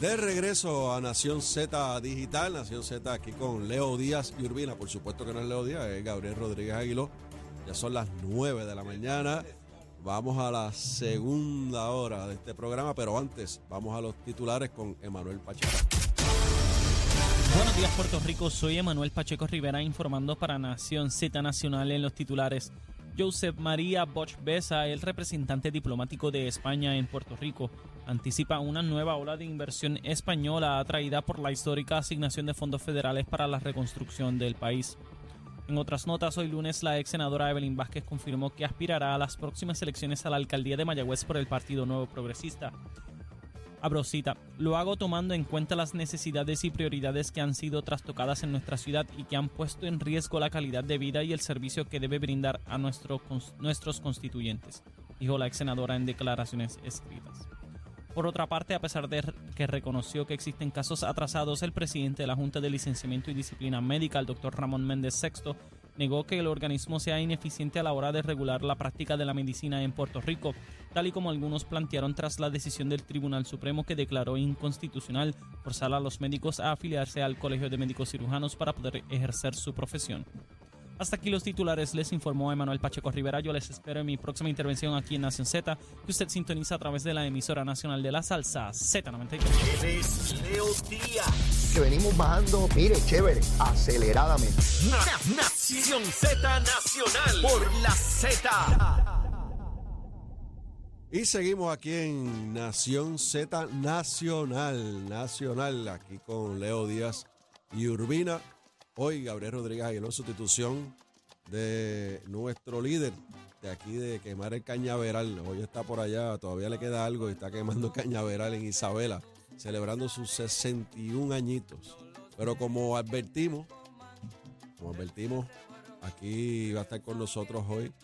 De regreso a Nación Z Digital, Nación Z aquí con Leo Díaz y Urbina. Por supuesto que no es Leo Díaz, es Gabriel Rodríguez Aguiló. Ya son las 9 de la mañana. Vamos a la segunda hora de este programa, pero antes vamos a los titulares con Emanuel Pacheco. Buenos días Puerto Rico, soy Emanuel Pacheco Rivera informando para Nación Z Nacional en los titulares. Josep María Bosch Besa, el representante diplomático de España en Puerto Rico, anticipa una nueva ola de inversión española atraída por la histórica asignación de fondos federales para la reconstrucción del país. En otras notas, hoy lunes la ex senadora Evelyn Vázquez confirmó que aspirará a las próximas elecciones a la alcaldía de Mayagüez por el Partido Nuevo Progresista. Abrosita, lo hago tomando en cuenta las necesidades y prioridades que han sido trastocadas en nuestra ciudad y que han puesto en riesgo la calidad de vida y el servicio que debe brindar a nuestro, nuestros constituyentes, dijo la ex senadora en declaraciones escritas. Por otra parte, a pesar de que reconoció que existen casos atrasados, el presidente de la Junta de Licenciamiento y Disciplina Médica, el doctor Ramón Méndez Sexto, negó que el organismo sea ineficiente a la hora de regular la práctica de la medicina en Puerto Rico, tal y como algunos plantearon tras la decisión del Tribunal Supremo que declaró inconstitucional forzar a los médicos a afiliarse al Colegio de Médicos Cirujanos para poder ejercer su profesión. Hasta aquí los titulares, les informó Emanuel Pacheco Rivera. Yo les espero en mi próxima intervención aquí en Nación Z, que usted sintoniza a través de la emisora nacional de la salsa Z93. Leo Díaz. Que venimos bajando, mire, chévere, aceleradamente. Na- Nación Z Nacional por la Z. Y seguimos aquí en Nación Z Nacional, Nacional, aquí con Leo Díaz y Urbina. Hoy Gabriel Rodríguez Aguiló sustitución de nuestro líder de aquí de quemar el cañaveral. Hoy está por allá, todavía le queda algo y está quemando cañaveral en Isabela, celebrando sus 61 añitos. Pero como advertimos, como advertimos, aquí va a estar con nosotros hoy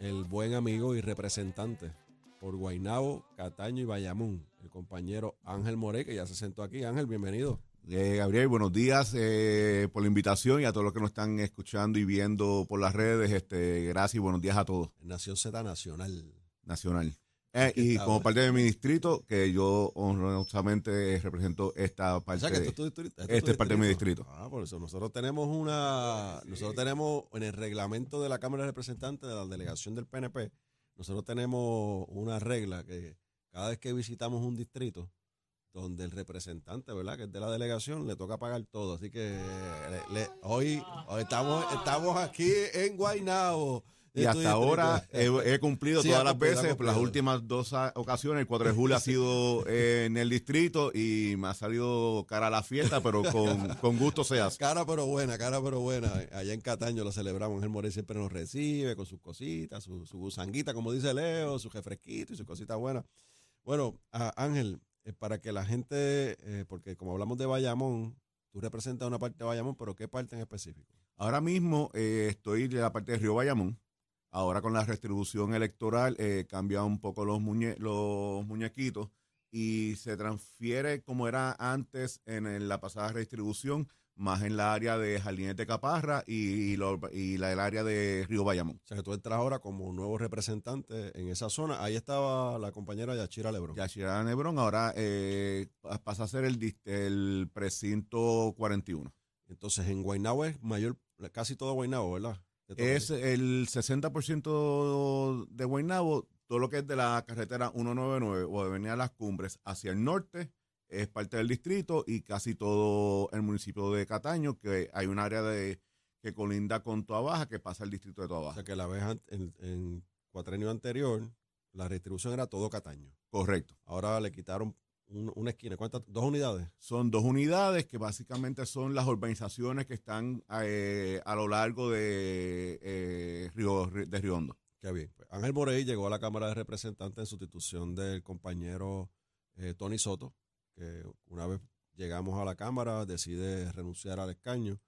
el buen amigo y representante por Guainabo, Cataño y Bayamón, el compañero Ángel More, que ya se sentó aquí. Ángel, bienvenido. Eh, Gabriel, buenos días eh, por la invitación y a todos los que nos están escuchando y viendo por las redes. Este, gracias y buenos días a todos. Nación Z Nacional. Nacional. Eh, y como parte de mi distrito, que yo honrosamente represento esta O parte. sea que esto es tu distrito, esto este es parte de mi distrito. Ah, por eso nosotros tenemos una, nosotros tenemos en el reglamento de la Cámara de Representantes de la delegación del PNP, nosotros tenemos una regla que cada vez que visitamos un distrito donde el representante, ¿verdad? Que es de la delegación, le toca pagar todo. Así que le- le- hoy, hoy estamos, estamos aquí en Guaynabo. y hasta ahora he, he cumplido Sí, todas las cumplido, veces, las últimas dos ocasiones, el 4 de julio ha sido eh, en el distrito y me ha salido cara a la fiesta, pero con, con gusto se hace. Cara pero buena, cara pero buena. Allá en Cataño lo celebramos. Ángel Morel siempre nos recibe con sus cositas, su, su gusanguita, como dice Leo, su refresquito y su cosita buena. Bueno, Ángel, eh, para que la gente, eh, porque como hablamos de Bayamón, tú representas una parte de Bayamón, pero ¿qué parte en específico? Ahora mismo eh, estoy de la parte de Río Bayamón. Ahora con la redistribución electoral eh, cambia un poco los, muñe- los muñequitos y se transfiere como era antes en, la pasada redistribución, más en la área de Jardines de Caparra y, lo- y la, el área de Río Bayamón. O sea, que tú entras ahora como nuevo representante en esa zona. Ahí estaba la compañera Yachira Lebron. Yashira Nebrón ahora eh, pa- pasa a ser el, el precinto 41. Entonces, en Guaynabo es mayor, casi todo Guaynabo, ¿verdad? Es el 60% de Guaynabo, todo lo que es de la carretera 199 o de Avenida Las Cumbres hacia el norte es parte del distrito y casi todo el municipio de Cataño, que hay un área de que colinda con Toa Baja que pasa al distrito de Toa O Baja. sea, que la vez en, en cuatrenio anterior, la restribución era todo Cataño. Correcto. Ahora le quitaron un- una esquina. ¿Cuántas? ¿Dos unidades? Son dos unidades que básicamente son las urbanizaciones que están eh, a lo largo de, eh, Río, de Río Hondo. Qué bien. Pues Ángel Morey llegó a la Cámara de Representantes en sustitución del compañero eh, Tony Soto, que una vez llegamos a la Cámara decide renunciar al escaño.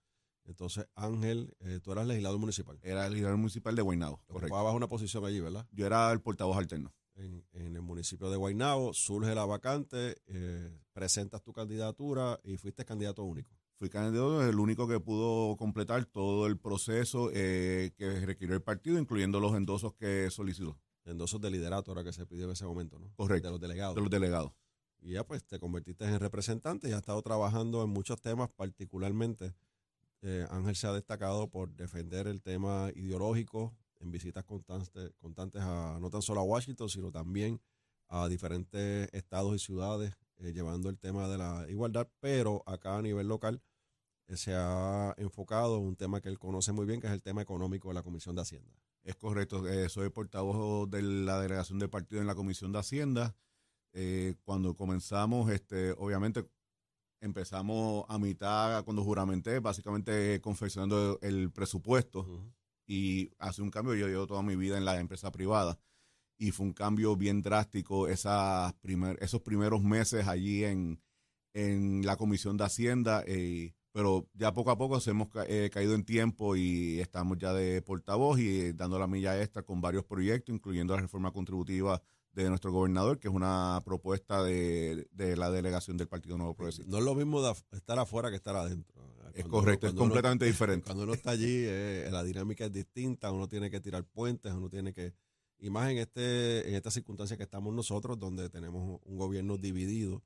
Entonces, Ángel, eh, tú eras legislador municipal. Era el legislador municipal de Guaynabo, correcto. Ocupabas una posición allí, ¿verdad? Yo era el portavoz alterno. En, en el municipio de Guaynabo, surge la vacante, eh, presentas tu candidatura y fuiste candidato único. Fui candidato, el único que pudo completar todo el proceso eh, que requirió el partido, incluyendo los endosos que solicitó. Endosos de liderato, ahora que se pidió en ese momento, ¿no? Correcto. De los delegados. De los delegados. Y ya pues te convertiste en representante y has estado trabajando en muchos temas, particularmente eh, Ángel se ha destacado por defender el tema ideológico en visitas constantes, constantes a no tan solo a Washington, sino también a diferentes estados y ciudades, eh, llevando el tema de la igualdad, pero acá a nivel local eh, se ha enfocado en un tema que él conoce muy bien, que es el tema económico de la Comisión de Hacienda. Es correcto, eh, soy portavoz de la delegación del partido en la Comisión de Hacienda. Cuando comenzamos, este, obviamente empezamos a mitad, cuando juramenté, básicamente confeccionando el presupuesto Ujú. y hace un cambio. Yo llevo toda mi vida en la empresa privada y fue un cambio bien drástico esas primer, esos primeros meses allí en, en la Comisión de Hacienda. eh, pero ya poco a poco se hemos ca- eh, caído en tiempo y estamos ya de portavoz y eh, dando la milla extra con varios proyectos, incluyendo la reforma contributiva de nuestro gobernador, que es una propuesta de, de la delegación del Partido Nuevo Progresista. No es lo mismo de af- estar afuera que estar adentro. Es correcto, es uno- completamente diferente. Cuando uno está allí, eh, la dinámica es distinta, uno tiene que tirar puentes, uno tiene que, y más en este, en esta circunstancia que estamos nosotros, donde tenemos un gobierno dividido,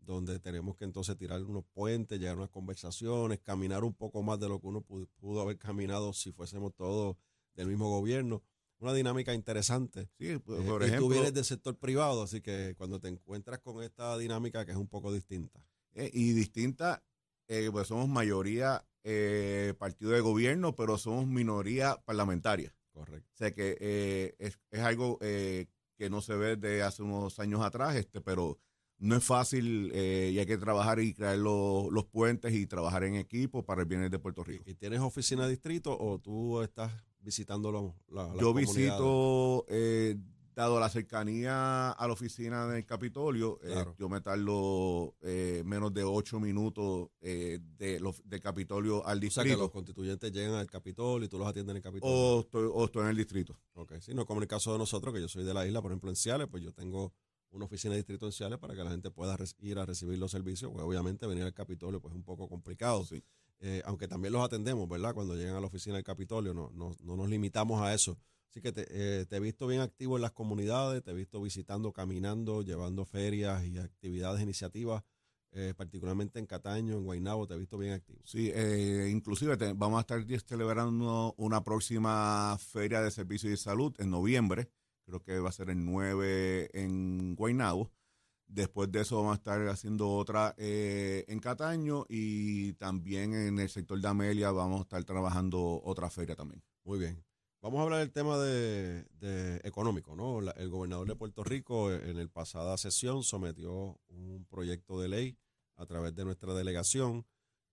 donde tenemos que entonces tirar unos puentes, llegar a unas conversaciones, caminar un poco más de lo que uno pudo, pudo haber caminado si fuésemos todos del mismo gobierno. Una dinámica interesante. Sí, por, Eh, por y ejemplo, tú vienes del sector privado, así que cuando te encuentras con esta dinámica que es un poco distinta. eh, y distinta, eh, pues somos mayoría eh, partido de gobierno, pero somos minoría parlamentaria. Correcto. O sea que eh, es, es algo eh, que no se ve de hace unos años atrás, este, pero no es fácil eh, y hay que trabajar y crear los, los puentes y trabajar en equipo para el bienestar de Puerto Rico. ¿Y tienes oficina de distrito o tú estás visitando la, las Yo comunidades? visito, eh, dado la cercanía a la oficina del Capitolio, eh, yo me tardo eh, menos de ocho minutos eh, de los, del Capitolio al O sea, que distrito. los constituyentes llegan al Capitolio y tú los atiendes en el Capitolio. o, estoy, o estoy en el distrito. Ok, sí, no como en el caso de nosotros, que yo soy de la isla, por ejemplo, en Ciales, pues yo tengo una oficina de distrito en Ciales para que la gente pueda ir a recibir los servicios, pues obviamente venir al Capitolio pues es un poco complicado, Sí. Eh, aunque también los atendemos, ¿verdad? Cuando llegan a la oficina del Capitolio, no, no, no nos limitamos a eso. Así que te, eh, te he visto bien activo en las comunidades, te he visto visitando, caminando, llevando ferias y actividades, iniciativas, eh, particularmente en Cataño, en Guaynabo, te he visto bien activo. Sí, eh, inclusive te- vamos a estar celebrando una próxima feria de servicios y salud en noviembre. Creo que va a ser el 9 en Guaynabo. Después de eso vamos a estar haciendo otra eh, en Cataño y también en el sector de Amelia vamos a estar trabajando otra feria también. Muy bien. Vamos a hablar del tema de, económico, ¿no? La- el gobernador de Puerto Rico eh, en el pasada sesión sometió un proyecto de ley a través de nuestra delegación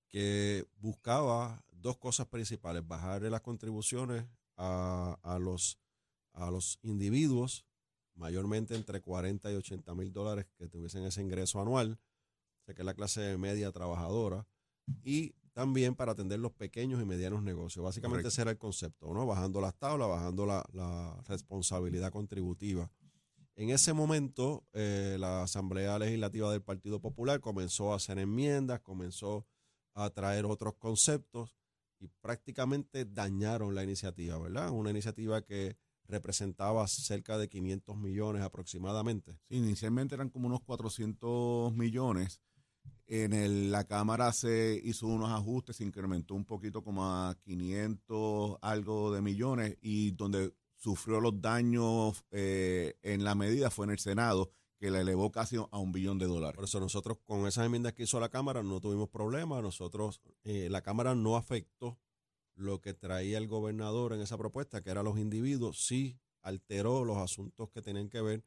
que buscaba dos cosas principales, bajarle las contribuciones a, los, a los individuos, mayormente entre 40 y 80 mil dólares que tuviesen ese ingreso anual, sea que es la clase media trabajadora, y también para atender los pequeños y medianos negocios. Básicamente Correcto. ese era el concepto, ¿no? Bajando las tablas, bajando la, la responsabilidad contributiva. En ese momento, eh, la Asamblea Legislativa del Partido Popular comenzó a hacer enmiendas, comenzó a traer otros conceptos y prácticamente dañaron la iniciativa, ¿verdad? Una iniciativa que representaba cerca de 500 millones aproximadamente. Sí, inicialmente eran como unos 400 millones. En el- la Cámara se hizo unos ajustes, se incrementó un poquito como a 500 algo de millones y donde sufrió los daños eh, en la medida fue en el Senado, que la elevó casi a un billón de dólares. Por eso nosotros con esas enmiendas que hizo la Cámara no tuvimos problema. Nosotros, eh, la Cámara no afectó lo que traía el gobernador en esa propuesta, que eran los individuos, sí alteró los asuntos que tenían que ver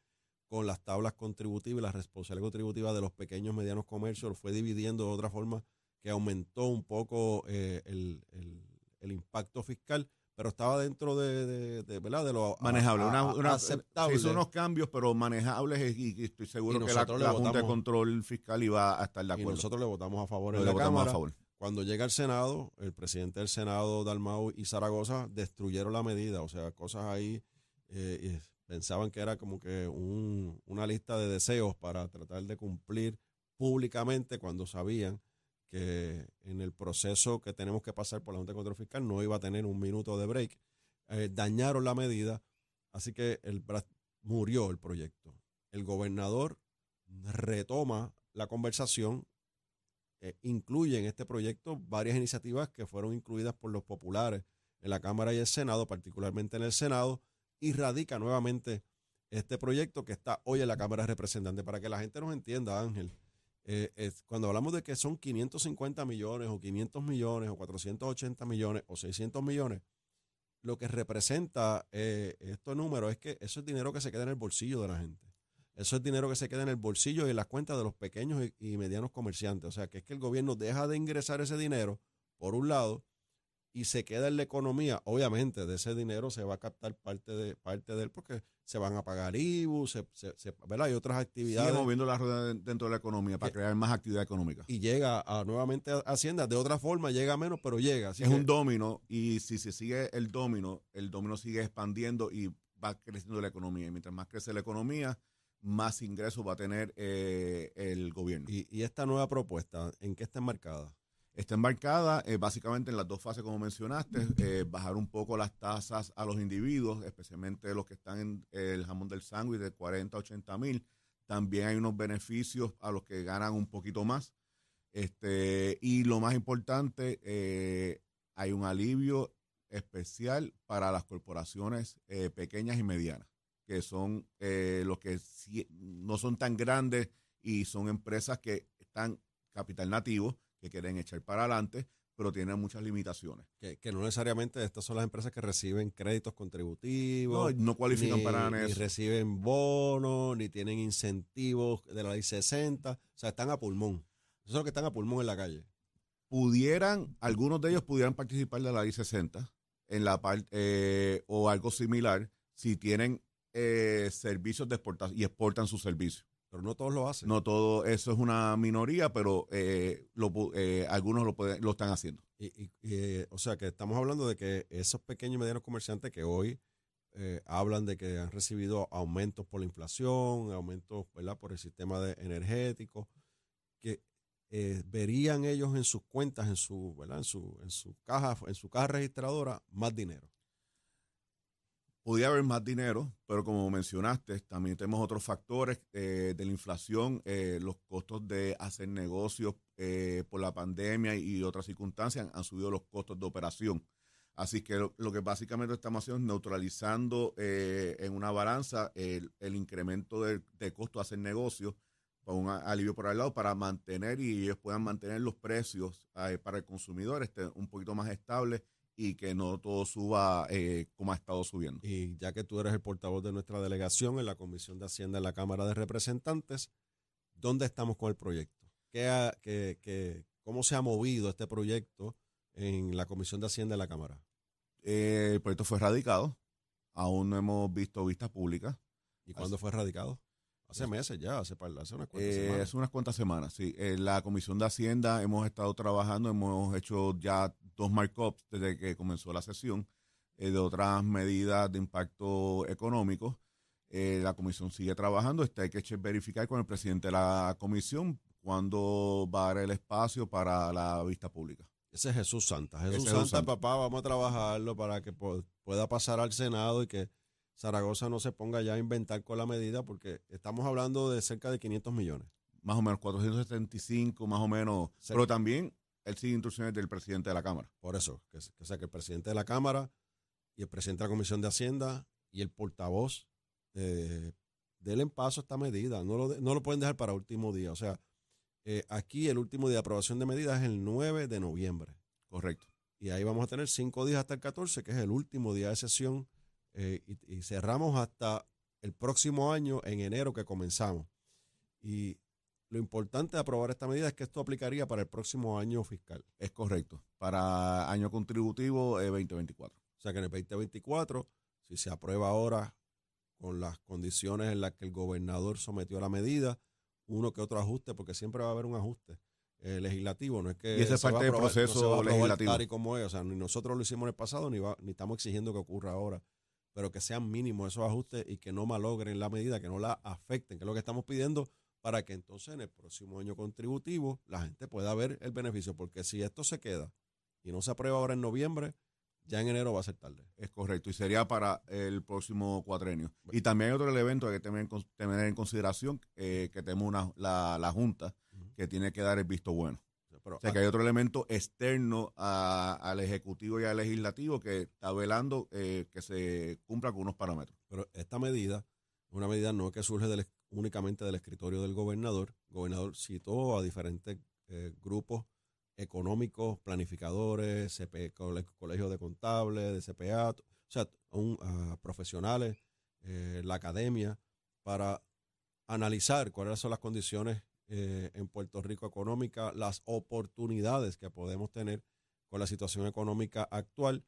con las tablas contributivas y la responsabilidad contributiva de los pequeños medianos comercios, lo fue dividiendo de otra forma que aumentó un poco eh, el, el- el impacto fiscal, pero estaba dentro de, de, de, ¿verdad? de lo manejable. a- Una, a- una- aceptable. se hizo unos cambios, pero manejables y, y estoy seguro Y que la, la Junta de Control Fiscal iba a estar de y acuerdo. nosotros le votamos a favor Le en la votamos Cámara. a favor. Cuando llega al Senado, el presidente del Senado, Dalmau y Zaragoza, destruyeron la medida. O sea, cosas ahí, eh, pensaban que era como que un- una lista de deseos para tratar de cumplir públicamente cuando sabían que en el proceso que tenemos que pasar por la Junta de Control Fiscal no iba a tener un minuto de break. Eh, dañaron la medida, así que el, murió el proyecto. El gobernador retoma la conversación eh, incluye en este proyecto varias iniciativas que fueron incluidas por los populares en la Cámara y el Senado, particularmente en el Senado, y radica nuevamente este proyecto que está hoy en la Cámara de Representantes. Para que la gente nos entienda, Ángel, eh, cuando hablamos de que son 550 millones o 500 millones o 480 millones o 600 millones, lo que representa eh, estos números es que eso es dinero que se queda en el bolsillo de la gente. Eso es dinero que se queda en el bolsillo y en las cuentas de los pequeños y, y medianos comerciantes. O sea, que es que el gobierno deja de ingresar ese dinero, por un lado, y se queda en la economía. Obviamente, de ese dinero se va a captar parte de, parte de él porque se van a pagar IBU, se, se- se- ¿verdad? Hay otras actividades. Sigue moviendo la rueda de- dentro de la economía para Que- crear más actividad económica. Y llega a, nuevamente a Hacienda. De otra forma, llega menos, pero llega. Así es que- un domino y si se sigue el domino, el domino sigue expandiendo y va creciendo la economía. Y mientras más crece la economía, más ingresos va a tener eh, el gobierno. y, y esta nueva propuesta, ¿en qué está enmarcada? Está embarcada eh, básicamente en las dos fases, como mencionaste, eh, bajar un poco las tasas a los individuos, especialmente los que están en el jamón del sándwich de 40 a 80 mil. También hay unos beneficios a los que ganan un poquito más. Este, y lo más importante, eh, hay un alivio especial para las corporaciones eh, pequeñas y medianas, que son eh, los que no son tan grandes y son empresas que están capital nativo, que quieren echar para adelante, pero tienen muchas limitaciones. Que, que no necesariamente estas son las empresas que reciben créditos contributivos. No, no cualifican ni, para ni eso. reciben bonos, ni tienen incentivos de la ley 60. O sea, están a pulmón. Esos son los que están a pulmón en la calle. Pudieran, algunos de ellos pudieran participar de la ley 60 en la parte eh, o algo similar si tienen eh, servicios de exportación y exportan sus servicios. Pero no todos lo hacen. No todo eso es una minoría, pero eh, lo eh, algunos lo, pueden, lo están haciendo. Y, y- o sea, que estamos hablando de que esos pequeños y medianos comerciantes que hoy eh, hablan de que han recibido aumentos por la inflación, aumentos ¿verdad? por el sistema de energético, que eh, verían ellos en sus cuentas, en su, ¿verdad? en su, en su caja, en su caja registradora, más dinero. Podría haber más dinero, pero como mencionaste, también tenemos otros factores eh, de la inflación, eh, los costos de hacer negocios eh, por la pandemia y otras circunstancias han subido los costos de operación. Así que lo, que básicamente estamos haciendo es neutralizando en una balanza el, incremento de costo de hacer negocios para un alivio por el lado para mantener y ellos puedan mantener los precios para el consumidor este, un poquito más estables y que no todo suba eh, como ha estado subiendo. Y ya que tú eres el portavoz de nuestra delegación en la Comisión de Hacienda en la Cámara de Representantes, ¿dónde estamos con el proyecto? ¿Qué ha- qué- qué- ¿Cómo se ha movido este proyecto en la Comisión de Hacienda en la Cámara? Eh, el proyecto fue radicado, aún no hemos visto vistas públicas. ¿Y cuándo fue radicado? Hace meses ya, hace, hace unas cuantas Eh, semanas. hace unas cuantas semanas, sí. En la Comisión de Hacienda hemos estado trabajando, hemos hecho ya dos markups desde que comenzó la sesión eh, de otras medidas de impacto económico. Eh, la comisión sigue trabajando, está hay que verificar con el presidente de la comisión cuándo va a dar el espacio para la vista pública. Ese es Jesús Santa. Jesús Ese Santa, Jesús Santa. papá, vamos a trabajarlo para que pueda pasar al Senado y que Zaragoza no se ponga ya a inventar con la medida, porque estamos hablando de cerca de 500 millones. Más o menos 475, más o menos. Pero también él sigue instrucciones del presidente de la Cámara. Por eso, que, o sea, que el presidente de la Cámara y el presidente de la Comisión de Hacienda y el portavoz eh, denle en paso a esta medida. No lo, no lo pueden dejar para último día. O sea, eh, aquí el último día de aprobación de medidas es el 9 de noviembre. Correcto. Y ahí vamos a tener cinco días hasta el 14, que es el último día de sesión. Eh, y, y cerramos hasta el próximo año, en enero, que comenzamos. Y lo importante de aprobar esta medida es que esto aplicaría para el próximo año fiscal. Es correcto. Para año contributivo eh, 2024. O sea que en el 2024, si se aprueba ahora con las condiciones en las que el gobernador sometió la medida, uno que otro ajuste, porque siempre va a haber un ajuste eh, legislativo, no es que Y esa es parte del no proceso aprobar legislativo. tal y como es, o sea, ni nosotros lo hicimos en el pasado ni, va- ni estamos exigiendo que ocurra ahora, pero que sean mínimos esos ajustes y que no malogren la medida, que no la afecten, que es lo que estamos pidiendo para que entonces en el próximo año contributivo la gente pueda ver el beneficio, porque si esto se queda y no se aprueba ahora en noviembre, ya en enero va a ser tarde. Es correcto, y sería para el próximo cuatrenio. Y también hay otro elemento que hay que tener en, consideración, eh, que tenemos una, la, la Junta, que tiene que dar el visto bueno. Pero O sea, que hay otro elemento externo a- al Ejecutivo y al Legislativo que está velando eh, que se cumpla con unos parámetros. Pero esta medida, una medida no que surge del- únicamente del escritorio del gobernador. El gobernador citó a diferentes eh, grupos económicos, planificadores, CP, colegios de contables, de CPA, o sea, un- a profesionales, eh, la academia, para analizar cuáles son las condiciones eh, en Puerto Rico económica, las oportunidades que podemos tener con la situación económica actual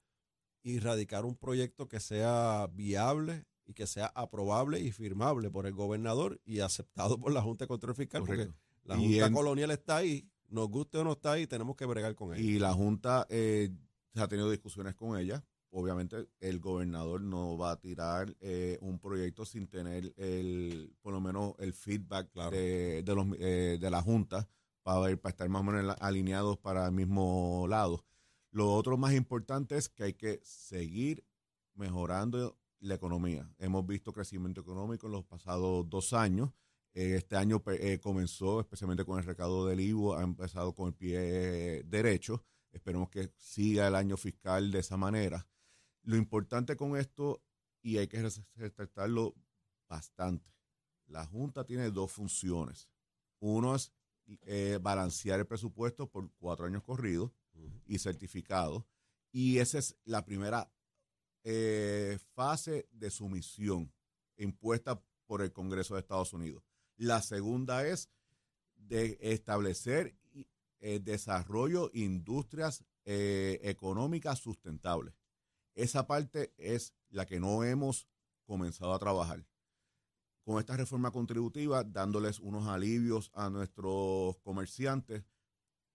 y radicar un proyecto que sea viable y que sea aprobable y firmable por el gobernador y aceptado por la Junta de Control Fiscal, Correcto. porque la Junta en- colonial está ahí, nos guste o no está ahí, tenemos que bregar con ella. Y la Junta eh, se ha tenido discusiones con ella. Obviamente el gobernador no va a tirar eh, un proyecto sin tener el, por lo menos el feedback Claro. de, de los, eh, de la Junta para, ver, para estar más o menos alineados para el mismo lado. Lo otro más importante es que hay que seguir mejorando la economía. Hemos visto crecimiento económico en los pasados dos años. Este año pe- eh, comenzó especialmente con el recaudo del IVA, ha empezado con el pie derecho. Esperemos que siga el año fiscal de esa manera. Lo importante con esto, y hay que res- resaltarlo bastante, la Junta tiene dos funciones. Uno es eh, balancear el presupuesto por cuatro años corridos y certificado. Y esa es la primera eh, fase de sumisión impuesta por el Congreso de Estados Unidos. La segunda es de establecer eh, desarrollo industrias eh, económicas sustentables. Esa parte es la que no hemos comenzado a trabajar. Con esta reforma contributiva, dándoles unos alivios a nuestros comerciantes,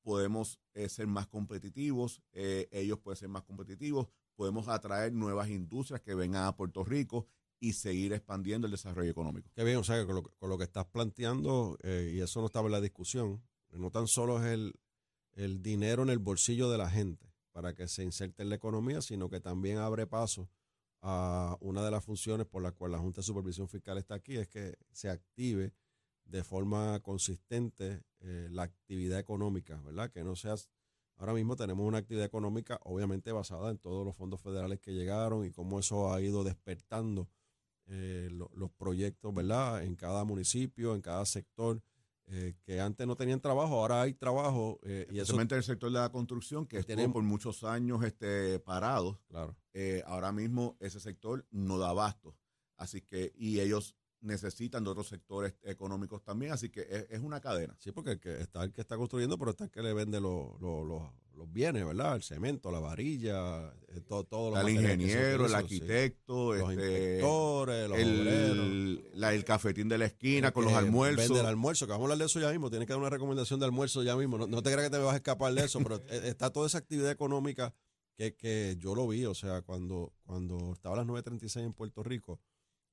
podemos eh, ser más competitivos, eh, ellos pueden ser más competitivos, podemos atraer nuevas industrias que vengan a Puerto Rico y seguir expandiendo el desarrollo económico. Qué bien, o sea, que con lo, que estás planteando, eh, y eso no estaba en la discusión, no tan solo es el, el dinero en el bolsillo de la gente para que se inserte en la economía, sino que también abre paso a una de las funciones por la cual la Junta de Supervisión Fiscal está aquí, es que se active de forma consistente eh, la actividad económica, ¿verdad? Que no sea... Ahora mismo tenemos una actividad económica obviamente basada en todos los fondos federales que llegaron y cómo eso ha ido despertando eh, lo- los proyectos, ¿verdad? En cada municipio, en cada sector, eh, que antes no tenían trabajo, ahora hay trabajo eh, y eso, Especialmente el sector de la construcción, que estuvo Tenemos- por muchos años este, parado. claro, Eh, ahora mismo ese sector no da abasto. Así que, y ellos necesitan de otros sectores económicos también, así que es, es una cadena. sí, porque el que está el que está construyendo, pero está el que le vende los, los, los, los bienes, ¿verdad? El cemento, la varilla, eh, todo, todo Está el ingeniero, el arquitecto, los este, inspectores, los obreros. el, la- el cafetín de la esquina El con los almuerzos. Vende el almuerzo, que vamos a hablar de eso ya mismo. Tienes que dar una recomendación de almuerzo ya mismo. No, no te creas que te vas a escapar de eso, pero eh, está toda esa actividad económica que, que yo lo vi. O sea, cuando, cuando estaba a las 9.36 en Puerto Rico,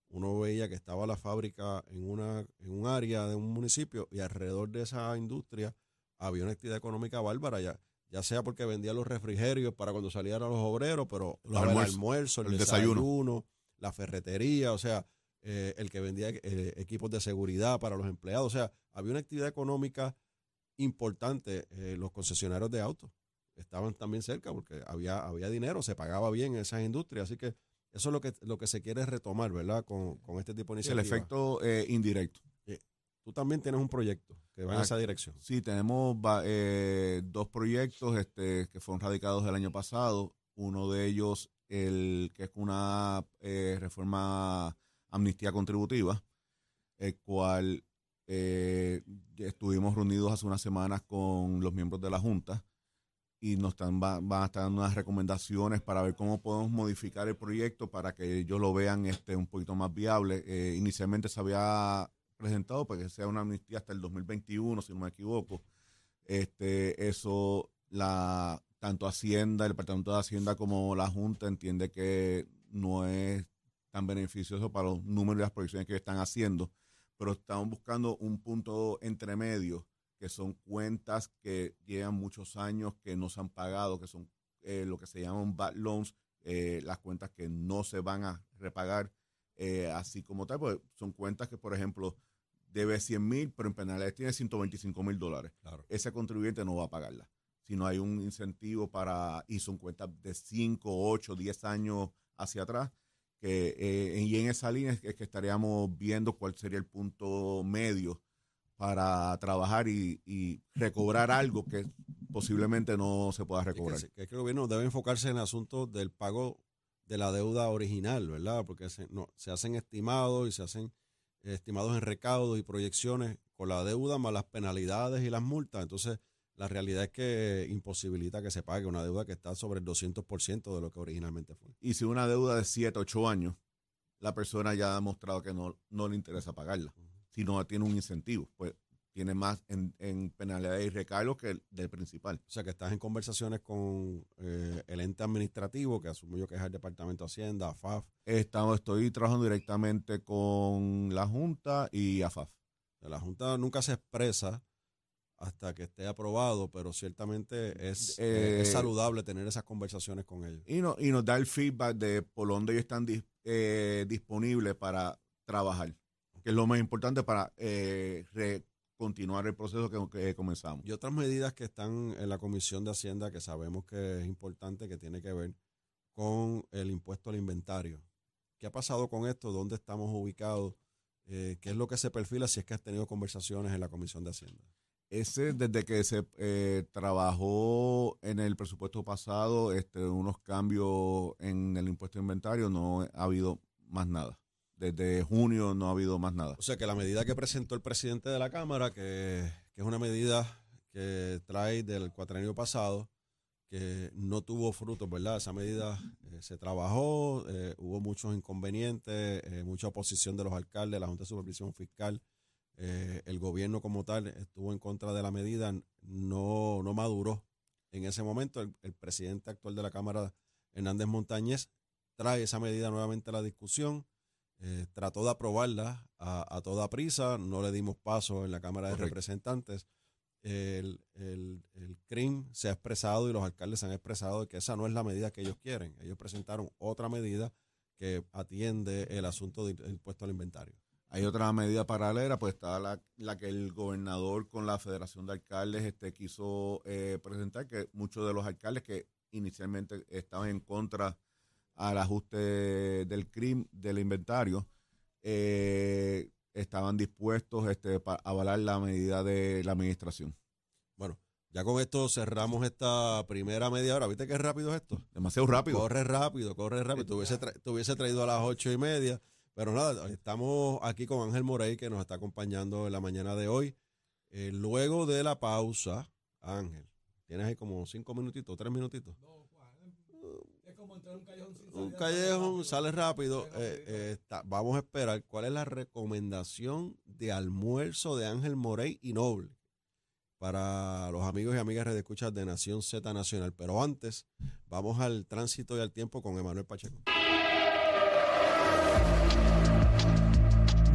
uno veía que estaba la fábrica en, una, en un área de un municipio y alrededor de esa industria había una actividad económica bárbara ya. Ya sea porque vendía los refrigerios para cuando salieran los obreros, pero Los estaba el almuerzos, almuerzo, el, el desayuno, desayuno. la ferretería, o sea, eh, el que vendía eh, equipos de seguridad para los empleados. O sea, había una actividad económica importante. eh, los concesionarios de autos estaban también cerca porque había, había dinero, se pagaba bien en esas industrias. Así que eso es lo que, lo que se quiere retomar, ¿verdad? Con, con este tipo de Sí, el iniciativas. efecto indirecto. Tú también tienes un proyecto que va en Ah, esa dirección. Sí, tenemos eh, dos proyectos este, que fueron radicados el año pasado. Uno de ellos, el que es una eh, reforma amnistía contributiva, el cual eh, estuvimos reunidos hace unas semanas con los miembros de la Junta y nos están, va- van a estar dando unas recomendaciones para ver cómo podemos modificar el proyecto para que ellos lo vean este, un poquito más viable. Eh, inicialmente se había presentado para que sea una amnistía hasta el 2021, si no me equivoco. Este, eso, la, tanto Hacienda, el Departamento de Hacienda como la Junta entiende que no es tan beneficioso para los números y las proyecciones que están haciendo, pero estamos buscando un punto entre medio que son cuentas que llevan muchos años que no se han pagado, que son eh, lo que se llaman bad loans, eh, las cuentas que no se van a repagar eh, así como tal, porque son cuentas que, por ejemplo, debe 100 mil, pero en penalidades tiene 125 mil dólares. Claro. Ese contribuyente no va a pagarla. Si no hay un incentivo para, y son cuentas de 5, 8, 10 años hacia atrás, que eh, y en esa línea es que, es que estaríamos viendo cuál sería el punto medio para trabajar y, y recobrar algo que posiblemente no se pueda Es recobrar. se- que es que el gobierno debe enfocarse en el asunto del pago de la deuda original, ¿verdad? Porque se, no, se hacen estimados y se hacen estimados en recaudos y proyecciones con la deuda más las penalidades y las multas. Entonces, la realidad es que imposibilita que se pague una deuda que está sobre el 200% de lo que originalmente fue. Y si una deuda de 7, 8 años, la persona ya ha demostrado que no, no le interesa pagarla. Si no tiene un incentivo, pues tiene más en, en penalidades y recargos que el del principal. O sea, que estás en conversaciones con eh, el ente administrativo, que asumo yo que es el Departamento de Hacienda, FAF. Estamos, estoy trabajando directamente con la Junta y AFAF. La Junta nunca se expresa hasta que esté aprobado, pero ciertamente es, Eh, es saludable tener esas conversaciones con ellos. Y, no, y nos da el feedback de por dónde ellos están dis- eh, disponibles para trabajar, que es lo más importante para eh, re- continuar el proceso que, que comenzamos. Y otras medidas que están en la Comisión de Hacienda que sabemos que es importante, que tiene que ver con el impuesto al inventario. ¿Qué ha pasado con esto? ¿Dónde estamos ubicados? Eh, ¿Qué es lo que se perfila si es que has tenido conversaciones en la Comisión de Hacienda? Ese, desde que se eh, trabajó en el presupuesto pasado, este, unos cambios en el impuesto de inventario, no ha habido más nada. Desde junio no ha habido más nada. O sea que la medida que presentó el presidente de la Cámara, que, es una medida que trae del cuatrenio pasado, que no tuvo frutos, ¿verdad? Esa medida eh, se trabajó, eh, hubo muchos inconvenientes, eh, mucha oposición de los alcaldes, la Junta de Supervisión Fiscal, el gobierno como tal estuvo en contra de la medida, no, no maduró. En ese momento, el, el presidente actual de la Cámara, Hernández Montañez, trae esa medida nuevamente a la discusión. Eh, trató de aprobarla a, a toda prisa, no le dimos paso en la Cámara de Correcto. Representantes. El, el, el CRIM se ha expresado y los alcaldes se han expresado de que esa no es la medida que ellos quieren. Ellos presentaron otra medida que atiende el asunto del del impuesto al inventario. Hay otra medida paralela, pues está la, la que el gobernador con la Federación de Alcaldes este, quiso eh, presentar, que muchos de los alcaldes que inicialmente estaban en contra al ajuste del CRIM, del inventario, eh, estaban dispuestos este, pa- a avalar la medida de la administración. Bueno, ya con esto cerramos esta primera media hora. ¿Viste qué rápido es esto? Demasiado rápido. Corre rápido, corre rápido. Te hubiese, tra- te hubiese traído a las ocho y media. Pero nada, estamos aquí con Ángel Morey, que nos está acompañando en la mañana de hoy. Eh, luego de la pausa, Ángel, tienes ahí como cinco minutitos, tres minutitos. Un callejón, sale rápido. Eh, eh, está- vamos a esperar cuál es la recomendación de almuerzo de Ángel Morey y Noble para los amigos y amigas de escuchas de Nación Z Nacional. Pero antes, vamos al tránsito y al tiempo con Emanuel Pacheco.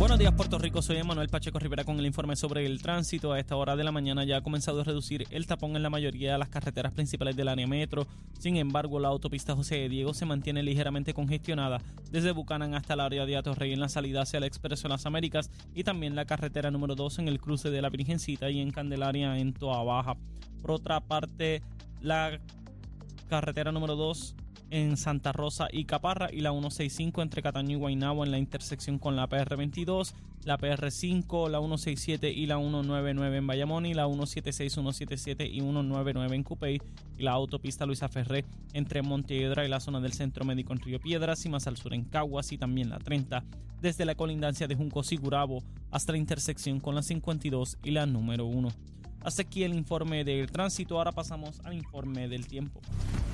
Buenos días Puerto Rico, soy Emanuel Pacheco Rivera con el informe sobre el tránsito. A esta hora de la mañana ya ha comenzado a reducir el tapón en la mayoría de las carreteras principales del área metro. Sin embargo, la autopista José de Diego se mantiene ligeramente congestionada desde Bucanan hasta el área de Atorrey en la salida hacia el Expreso Las Américas y también la carretera número 2 en el cruce de la Virgencita y en Candelaria en Toa Baja. Por otra parte, la carretera número 2 en Santa Rosa y Caparra y la 165 entre Cataño y Guaynabo en la intersección con la PR22, la PR5, la 167 y la 199 en Bayamón y la 176, 177 y 199 en Cupey y la autopista Luisa Ferré entre Montehiedra y la zona del Centro Médico en Río Piedras y más al sur en Caguas y también la 30 desde la colindancia de Junco Sigurabo hasta la intersección con la 52 y la número 1. Hasta aquí el informe del tránsito. Ahora pasamos al informe del tiempo.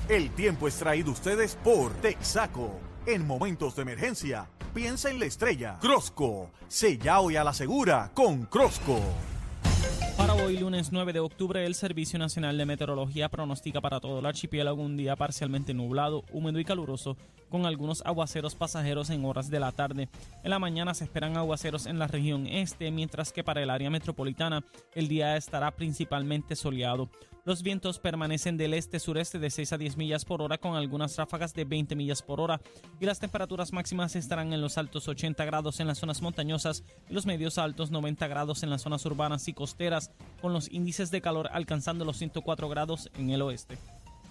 El tiempo es traído ustedes por Texaco. En momentos de emergencia, piensa en la estrella. Crosco, sella hoy a la segura con Crosco. Hoy, lunes 9 de octubre, el Servicio Nacional de Meteorología pronostica para todo el archipiélago un día parcialmente nublado, húmedo y caluroso, con algunos aguaceros pasajeros en horas de la tarde. En la mañana se esperan aguaceros en la región este, mientras que para el área metropolitana el día estará principalmente soleado. Los vientos permanecen del este-sureste de 6 a 10 millas por hora con algunas ráfagas de 20 millas por hora y las temperaturas máximas estarán en los altos 80 grados en las zonas montañosas y los medios altos 90 grados en las zonas urbanas y costeras con los índices de calor alcanzando los 104 grados en el oeste.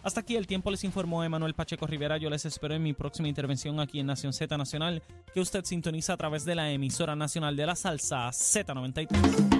Hasta aquí el tiempo les informó Emanuel Pacheco Rivera. Yo les espero en mi próxima intervención aquí en Nación Z Nacional, que usted sintoniza a través de la emisora nacional de la salsa Z93.